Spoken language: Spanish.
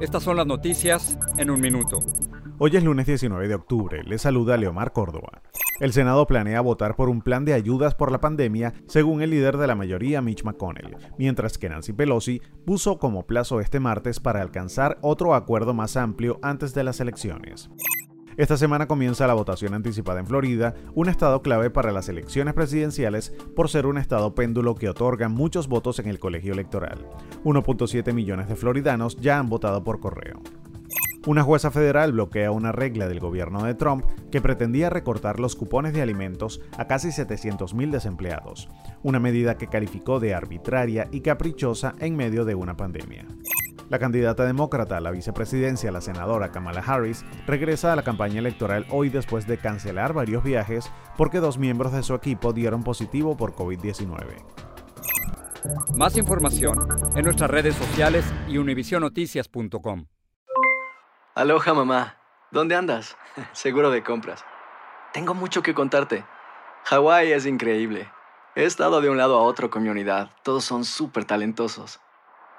estas son las noticias en un minuto. Hoy es lunes 19 de octubre, le saluda Leomar Córdoba. El Senado planea votar por un plan de ayudas por la pandemia, según el líder de la mayoría, Mitch McConnell, mientras que Nancy Pelosi puso como plazo este martes para alcanzar otro acuerdo más amplio antes de las elecciones. Esta semana comienza la votación anticipada en Florida, un estado clave para las elecciones presidenciales por ser un estado péndulo que otorga muchos votos en el colegio electoral. 1.7 millones de floridanos ya han votado por correo. Una jueza federal bloquea una regla del gobierno de Trump que pretendía recortar los cupones de alimentos a casi 700.000 desempleados, una medida que calificó de arbitraria y caprichosa en medio de una pandemia. La candidata demócrata a la vicepresidencia, la senadora Kamala Harris, regresa a la campaña electoral hoy después de cancelar varios viajes porque dos miembros de su equipo dieron positivo por COVID-19. Más información en nuestras redes sociales y univisionoticias.com. Aloha mamá. ¿Dónde andas? Seguro de compras. Tengo mucho que contarte. Hawái es increíble. He estado de un lado a otro con mi unidad. Todos son súper talentosos.